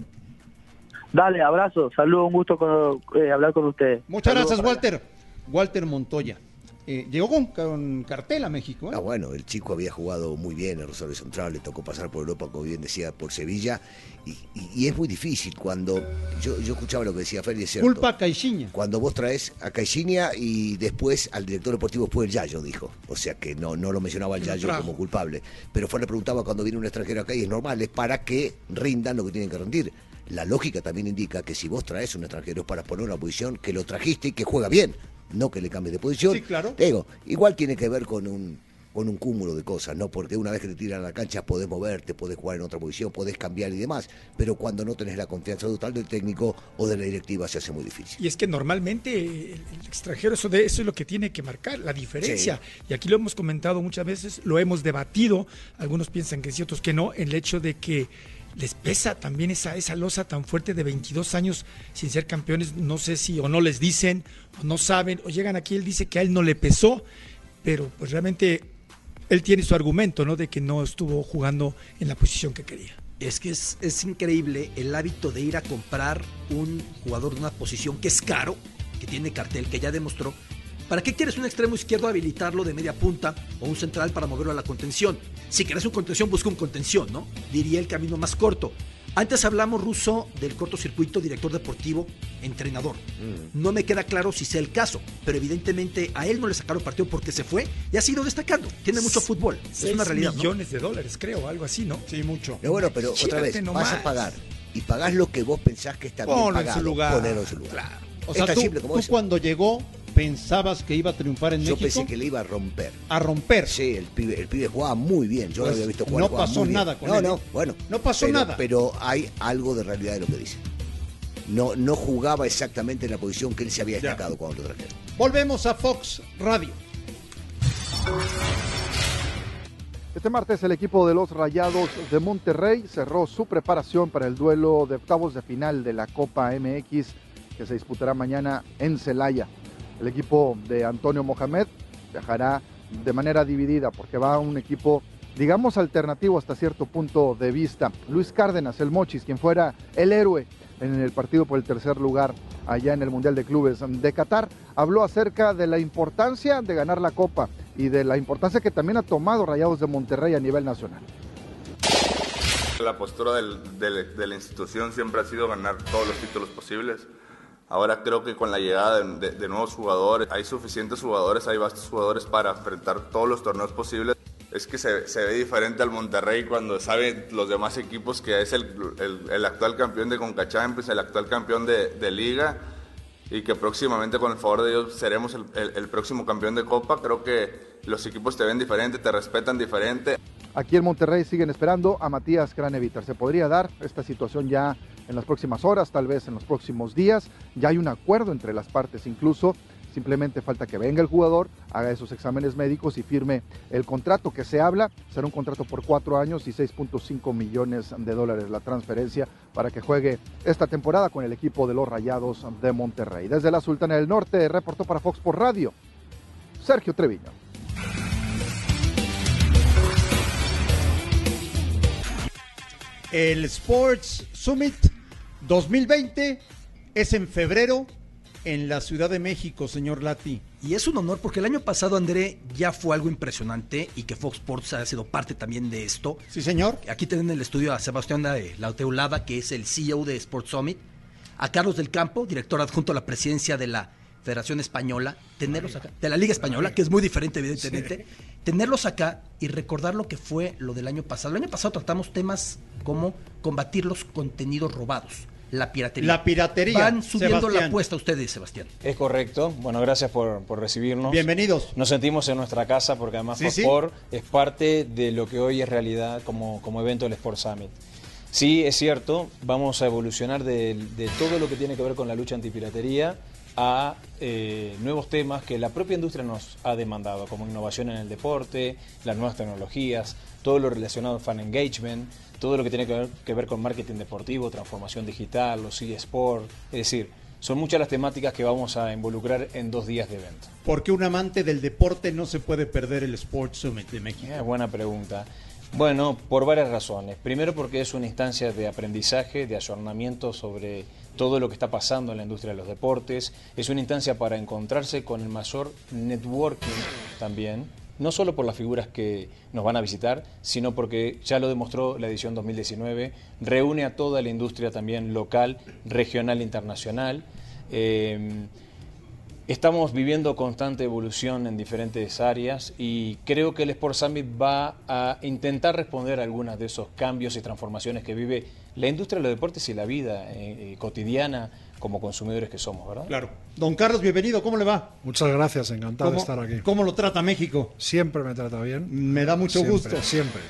Dale, abrazo, saludos, un gusto con- eh, hablar con ustedes. Muchas Saludos gracias, Walter. Walter Montoya. Eh, llegó con, con cartel a México. ¿eh? Ah, bueno, el chico había jugado muy bien en Rosario Central, le tocó pasar por Europa, como bien decía, por Sevilla, y, y- y es muy difícil cuando, yo, yo escuchaba lo que decía Fer y es cierto. Culpa a Caixinha. Cuando vos traes a Caixinha y después al director deportivo fue el Yayo, dijo. O sea que no, no lo mencionaba el Yayo como culpable. Pero Fer le preguntaba cuando viene un extranjero acá y es normal, es para que rindan lo que tienen que rendir. La lógica también indica que si vos traes un extranjero es para poner una posición que lo trajiste y que juega bien, no que le cambies de posición. Sí, claro. Te digo, igual tiene que ver con un con un cúmulo de cosas, ¿no? Porque una vez que te tiran a la cancha podés moverte, podés jugar en otra posición, podés cambiar y demás, pero cuando no tenés la confianza total del técnico o de la directiva se hace muy difícil. Y es que normalmente el, el extranjero, eso, de, eso es lo que tiene que marcar, la diferencia. Y aquí lo hemos comentado muchas veces, lo hemos debatido, algunos piensan que sí, otros que no, el hecho de que les pesa también esa, esa losa tan fuerte de 22 años sin ser campeones, no sé si o no les dicen, o no saben, o llegan aquí, él dice que a él no le pesó, pero pues realmente él tiene su argumento, ¿no? De que no estuvo jugando en la posición que quería. Es que es, es increíble el hábito de ir a comprar un jugador de una posición que es caro, que tiene cartel, que ya demostró. ¿Para qué quieres un extremo izquierdo habilitarlo de media punta o un central para moverlo a la contención? Si quieres un contención, busca un contención, ¿no? Diría el camino más corto. Antes hablamos, Ruso, del cortocircuito, director deportivo, entrenador. No me queda claro si sea el caso, pero evidentemente a él no le sacaron partido porque se fue y ha sido destacando. Tiene mucho fútbol. Es una realidad. ¿no? millones de dólares, creo, algo así, ¿no? Sí, mucho. Pero bueno, pero otra vez, nomás. vas a pagar y pagás lo que vos pensás que está bien Ponlo en pagado. su lugar. Ponelo en su lugar. O Es sea, tan tú, simple como tú cuando llegó pensabas que iba a triunfar en Yo México. pensé que le iba a romper. A romper. Sí, el pibe, el pibe jugaba muy bien. Yo Pues lo había visto jugar. no jugaba pasó muy bien. nada con no, él, No, ¿eh? bueno. No pasó pero- nada. Pero hay algo de realidad de lo que dice. No, no jugaba exactamente en la posición que él se había Ya. destacado cuando lo trajeron. Volvemos a Fox Radio. Este martes el equipo de los Rayados de Monterrey cerró su preparación para el duelo de octavos de final de la Copa MX que se disputará mañana en Celaya. El equipo de Antonio Mohamed viajará de manera dividida porque va un equipo, digamos, alternativo hasta cierto punto de vista. Luis Cárdenas, el Mochis, quien fuera el héroe en el partido por el tercer lugar allá en el Mundial de Clubes de Qatar, habló acerca de la importancia de ganar la Copa y de la importancia que también ha tomado Rayados de Monterrey a nivel nacional. La postura de la institución siempre ha sido ganar todos los títulos posibles. Ahora creo que con la llegada de, nuevos jugadores, hay suficientes jugadores, hay vastos jugadores para enfrentar todos los torneos posibles. Es que se, se ve diferente al Monterrey cuando saben los demás equipos que es el, el- actual campeón de Conca Champions, el actual campeón de, Liga y que próximamente con el favor de Dios seremos el- el próximo campeón de Copa. Creo que los equipos te ven diferente, te respetan diferente. Aquí en Monterrey siguen esperando a Matías Craneviter. Se podría dar esta situación ya en las próximas horas, tal vez en los próximos días. Ya hay un acuerdo entre las partes incluso. Simplemente falta que venga el jugador, haga esos exámenes médicos y firme el contrato que se habla. Será un contrato por cuatro años y 6.5 millones de dólares la transferencia para que juegue esta temporada con el equipo de los Rayados de Monterrey. Desde la Sultana del Norte, reportó para Fox por Radio, Sergio Treviño. El Sports Summit 2020 es en febrero en la Ciudad de México, señor Lati. Y es un honor porque el año pasado, André, ya fue algo impresionante y que Fox Sports ha sido parte también de esto. Sí, señor. Aquí tienen en el estudio a Sebastián de Lauteulada, que es el CEO de Sports Summit, a Carlos del Campo, director adjunto a la presidencia de la Federación Española, tenerlos acá, de la Liga Española, que es muy diferente, evidentemente, tenerlos acá y recordar lo que fue lo del año pasado. El año pasado tratamos temas como combatir los contenidos robados la piratería. La piratería. Van subiendo Sebastián. la apuesta ustedes, Sebastián. Es correcto. Bueno, gracias por, por recibirnos. Bienvenidos. Nos sentimos en nuestra casa porque además Sí, Fox sí. Sport es parte de lo que hoy es realidad como, como evento del Sport Summit. Sí, es cierto, vamos a evolucionar de, de todo lo que tiene que ver con la lucha antipiratería a eh, nuevos temas que la propia industria nos ha demandado, como innovación en el deporte, las nuevas tecnologías, todo lo relacionado a fan engagement, todo lo que tiene que ver, que ver con marketing deportivo, transformación digital, los eSport, es decir, son muchas las temáticas que vamos a involucrar en dos días de evento. ¿Por qué un amante del deporte no se puede perder el Sports Summit de México? Eh, buena pregunta. Bueno, por varias razones. Primero porque es una instancia de aprendizaje, de ayornamiento sobre todo lo que está pasando en la industria de los deportes. Es una instancia para encontrarse con el mayor networking también, no solo por las figuras que nos van a visitar, sino porque ya lo demostró la edición 2019, reúne a toda la industria también local, regional, internacional. Eh, Estamos viviendo constante evolución en diferentes áreas y creo que el Sport Summit va a intentar responder a algunos de esos cambios y transformaciones que vive la industria de los deportes y la vida eh, eh, cotidiana como consumidores que somos, ¿verdad? Claro. Don Carlos, bienvenido, ¿cómo le va? Muchas gracias, encantado de ¿Cómo- estar aquí. ¿Cómo lo trata México? Siempre me trata bien. Me da mucho Siempre, gusto. Siempre.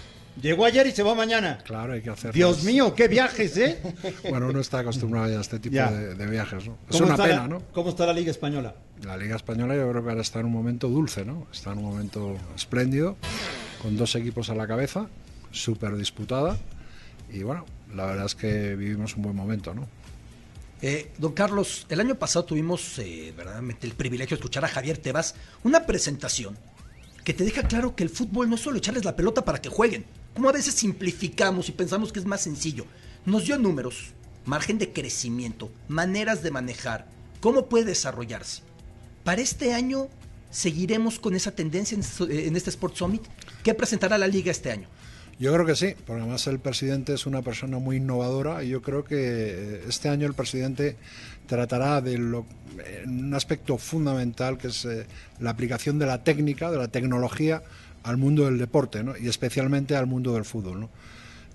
Llegó ayer y se va mañana. Claro, hay que hacer. Dios mío, qué viajes, ¿eh? <laughs> Bueno, uno está acostumbrado ya a este tipo de, de viajes, ¿no? Es ¿Cómo una pena, la- ¿no? ¿Cómo está la Liga Española? La Liga Española yo creo que ahora está en un momento dulce, ¿no? Está en un momento espléndido, con dos equipos a la cabeza, súper disputada. Y bueno, la verdad es que vivimos un buen momento, ¿no? Eh, don Carlos, el año pasado tuvimos eh, verdaderamente el privilegio de escuchar a Javier Tebas una presentación que te deja claro que el fútbol no es solo echarles la pelota para que jueguen, como a veces simplificamos y pensamos que es más sencillo. Nos dio números, margen de crecimiento, maneras de manejar, cómo puede desarrollarse. Para este año, ¿seguiremos con esa tendencia en, en este Sport Summit? ¿Qué presentará la liga este año? Yo creo que sí, porque además el presidente es una persona muy innovadora y yo creo que eh, este año el presidente tratará de lo, en un aspecto fundamental que es eh, la aplicación de la técnica, de la tecnología al mundo del deporte ¿no? y especialmente al mundo del fútbol. ¿no?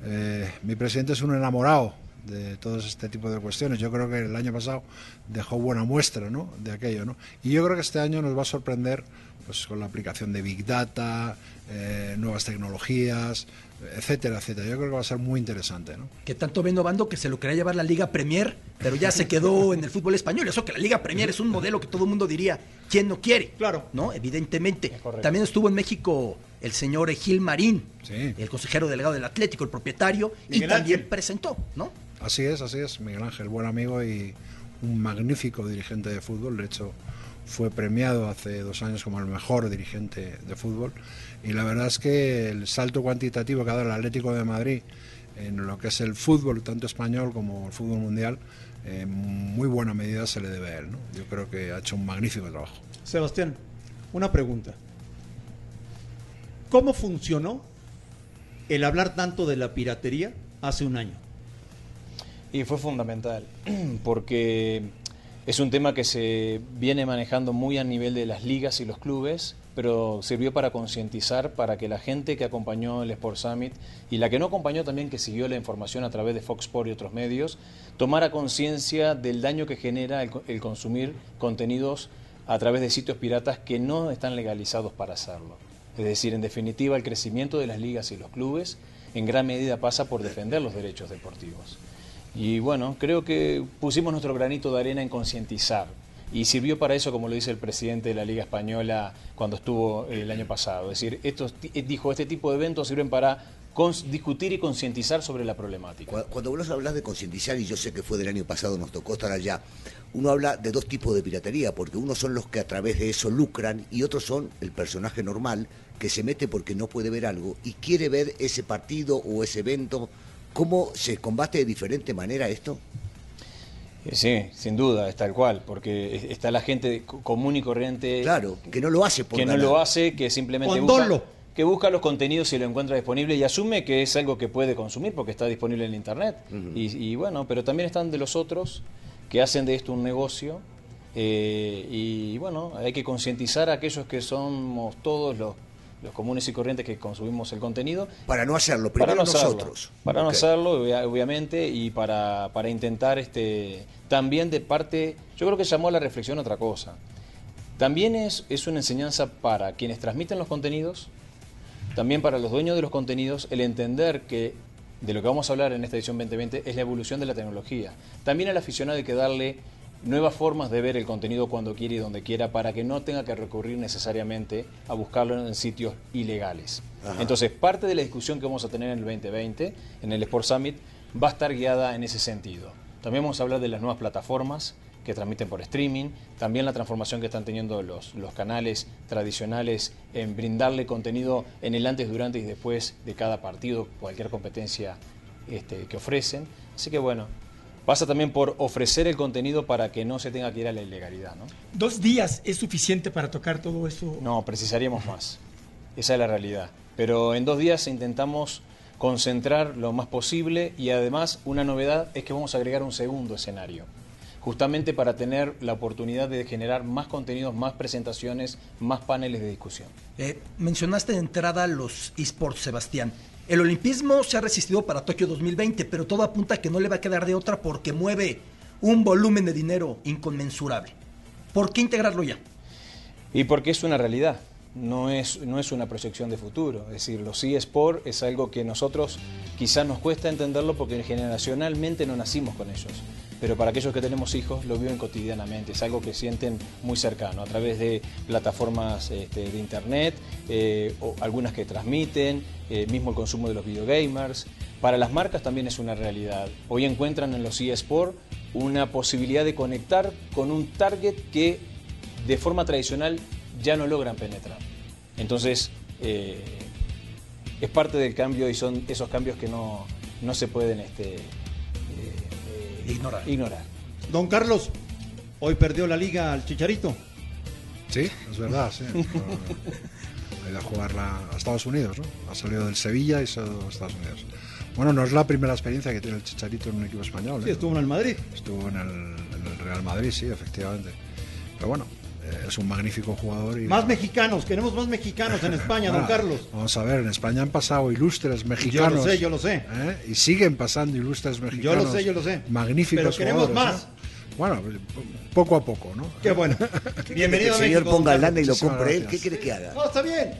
Eh, mi presidente es un enamorado de todo este tipo de cuestiones. Yo creo que el año pasado dejó buena muestra ¿no? de aquello. ¿no? Y yo creo que este año nos va a sorprender pues, con la aplicación de Big Data, eh, nuevas tecnologías, etcétera, etcétera. Yo creo que va a ser muy interesante. ¿no? que tanto ven Bando que se lo quería llevar la Liga Premier, pero ya se quedó <laughs> en el fútbol español. Eso que la Liga Premier es un modelo que todo el mundo diría, ¿quién no quiere? Claro. ¿No? Evidentemente. También estuvo en México el señor Gil Marín, el consejero delegado del Atlético, el propietario, Miguel y también presentó, ¿no? Así es, así es. Miguel Ángel, buen amigo y un magnífico dirigente de fútbol. De hecho, fue premiado hace dos años como el mejor dirigente de fútbol. Y la verdad es que el salto cuantitativo que ha dado el Atlético de Madrid en lo que es el fútbol, tanto español como el fútbol mundial, en muy buena medida se le debe a él. ¿no? Yo creo que ha hecho un magnífico trabajo. Sebastián, una pregunta. ¿Cómo funcionó el hablar tanto de la piratería hace un año? Y fue fundamental, <clears throat> porque es un tema que se viene manejando muy a nivel de las ligas y los clubes, pero sirvió para concientizar, para que la gente que acompañó el Sport Summit y la que no acompañó también, que siguió la información a través de Fox Sport y otros medios, tomara conciencia del daño que genera el, el consumir contenidos a través de sitios piratas que no están legalizados para hacerlo. Es decir, en definitiva, el crecimiento de las ligas y los clubes en gran medida pasa por defender los derechos deportivos. Y bueno, creo que pusimos nuestro granito de arena en concientizar. Y sirvió para eso, como lo dice el presidente de la Liga Española cuando estuvo el año pasado. Es decir, estos, ti- dijo, este tipo de eventos sirven para discutir y concientizar sobre la problemática. Cu- Cuando vos hablas de concientizar, y yo sé que fue del año pasado, nos tocó estar allá, uno habla de dos tipos de piratería, porque unos son los que a través de eso lucran y otros son el personaje normal que se mete porque no puede ver algo y quiere ver ese partido o ese evento cómo se combate de diferente manera esto? Eh, Sí, sin duda, es tal cual, porque es- está la gente co- común y corriente. Claro, que no lo hace por Que no lo hace, que simplemente busca, que busca los contenidos y lo encuentra disponible y asume que es algo que puede consumir porque está disponible en internet. y, y bueno, pero también están de los otros que hacen de esto un negocio. eh, y bueno, hay que concientizar a aquellos que somos todos los, los comunes y corrientes que consumimos el contenido. Para no hacerlo, Para primero hacerlo, nosotros. Para no hacerlo, obvia- obviamente, y para, para intentar este, también de parte, yo creo que llamó a la reflexión otra cosa. También es, es una enseñanza para quienes transmiten los contenidos, también para los dueños de los contenidos, el entender que de lo que vamos a hablar en esta edición 2020 es la evolución de la tecnología. También al aficionado hay que darle nuevas formas de ver el contenido cuando quiere y donde quiera para que no tenga que recurrir necesariamente a buscarlo en sitios ilegales. Ajá. Entonces, parte de la discusión que vamos a tener en el 2020, en el Sport Summit, va a estar guiada en ese sentido. También vamos a hablar de las nuevas plataformas que transmiten por streaming, también la transformación que están teniendo los, los canales tradicionales en brindarle contenido en el antes, durante y después de cada partido, cualquier competencia este, que ofrecen. Así que bueno, pasa también por ofrecer el contenido para que no se tenga que ir a la ilegalidad. ¿no? ¿Dos días es suficiente para tocar todo eso? No, precisaríamos más. Esa es la realidad. Pero en dos días intentamos concentrar lo más posible y además una novedad es que vamos a agregar un segundo escenario, justamente para tener la oportunidad de generar más contenidos, más presentaciones, más paneles de discusión. Eh, mencionaste de entrada los esports, Sebastián. El olimpismo se ha resistido para Tokio 2020, pero todo apunta a que no le va a quedar de otra porque mueve un volumen de dinero inconmensurable. ¿Por qué integrarlo ya? Y porque es una realidad, no es, no es una proyección de futuro. Es decir, los eSport es algo que nosotros quizás nos cuesta entenderlo porque generacionalmente no nacimos con ellos. Pero para aquellos que tenemos hijos lo viven cotidianamente, es algo que sienten muy cercano a través de plataformas este, de internet, eh, o algunas que transmiten, eh, mismo el consumo de los videogamers. Para las marcas también es una realidad. Hoy encuentran en los eSport una posibilidad de conectar con un target que de forma tradicional ya no logran penetrar. Entonces, eh, es parte del cambio y son esos cambios que no, no se pueden este, ignorar. ignorar. Don Carlos, hoy perdió la liga al Chicharito. Sí, es verdad, sí. <laughs> Ha ido a jugar la- a Estados Unidos, ¿no? Ha salido del Sevilla y se ha ido a Estados Unidos. Bueno, no es la primera experiencia que tiene el Chicharito en un equipo español. Sí, ¿eh? estuvo en el Madrid. Estuvo en el, en el Real Madrid, sí, efectivamente. Pero bueno, es un magnífico jugador. Y, Más mexicanos, queremos más mexicanos en España, don Bueno, <laughs> Carlos. Vamos a ver, en España han pasado ilustres mexicanos. Yo lo sé, yo lo sé. ¿eh? Y siguen pasando ilustres mexicanos. Yo lo sé, yo lo sé. Magníficos Pero queremos jugadores, más. ¿eh? Bueno, poco a poco, ¿no? Qué bueno. <laughs> Bienvenido a el señor México, ponga lana y lo compre él, ¿qué quiere que haga? No, está bien.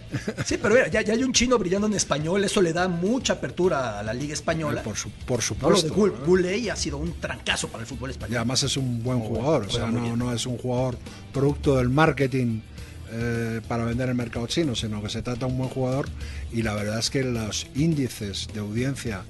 Sí, pero mira, ya, ya hay un chino brillando en español, eso le da mucha apertura a la Liga Española. Por, su- por No, lo de supuesto. Gul-. Guley ha sido un trancazo para el fútbol Y español. además es un buen jugador, o sea, no, no es un jugador producto del marketing eh, para vender en el mercado chino, sino que se trata de un buen jugador y la verdad es que los índices de audiencia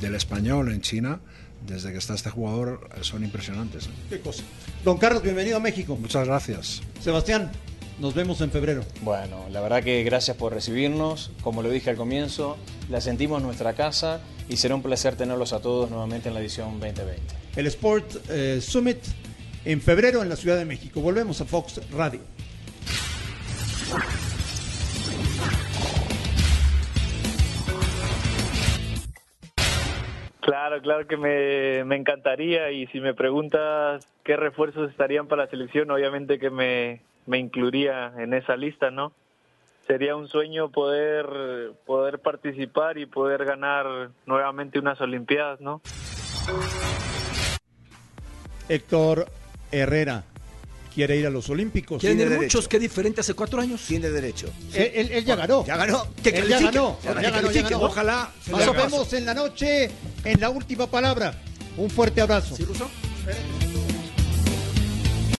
del español en China, desde que está este jugador, son impresionantes. ¿eh? Qué cosa. Don Carlos, bienvenido a México. Muchas gracias. Sebastián, nos vemos en febrero. Bueno, la verdad que gracias por recibirnos. Como lo dije al comienzo, la sentimos en nuestra casa y será un placer tenerlos a todos nuevamente en la edición 2020. El Sport eh, Summit en febrero en la Ciudad de México. Volvemos a Fox Radio. Claro, claro que me, me encantaría y si me preguntas qué refuerzos estarían para la selección, obviamente que me, me incluiría en esa lista, ¿no? Sería un sueño poder, poder participar y poder ganar nuevamente unas Olimpiadas, ¿no? Héctor Herrera quiere ir a los Olímpicos. Quieren ir Tiene muchos, qué diferente hace cuatro años. Tiene derecho. Él, él- él ya ganó. Ya ganó. Que Él ya ganó. Ya Ya ganó, ya califique. ganó. Ojalá Nos vemos en la noche en la última palabra. Un fuerte abrazo. ¿Sí, Ruso?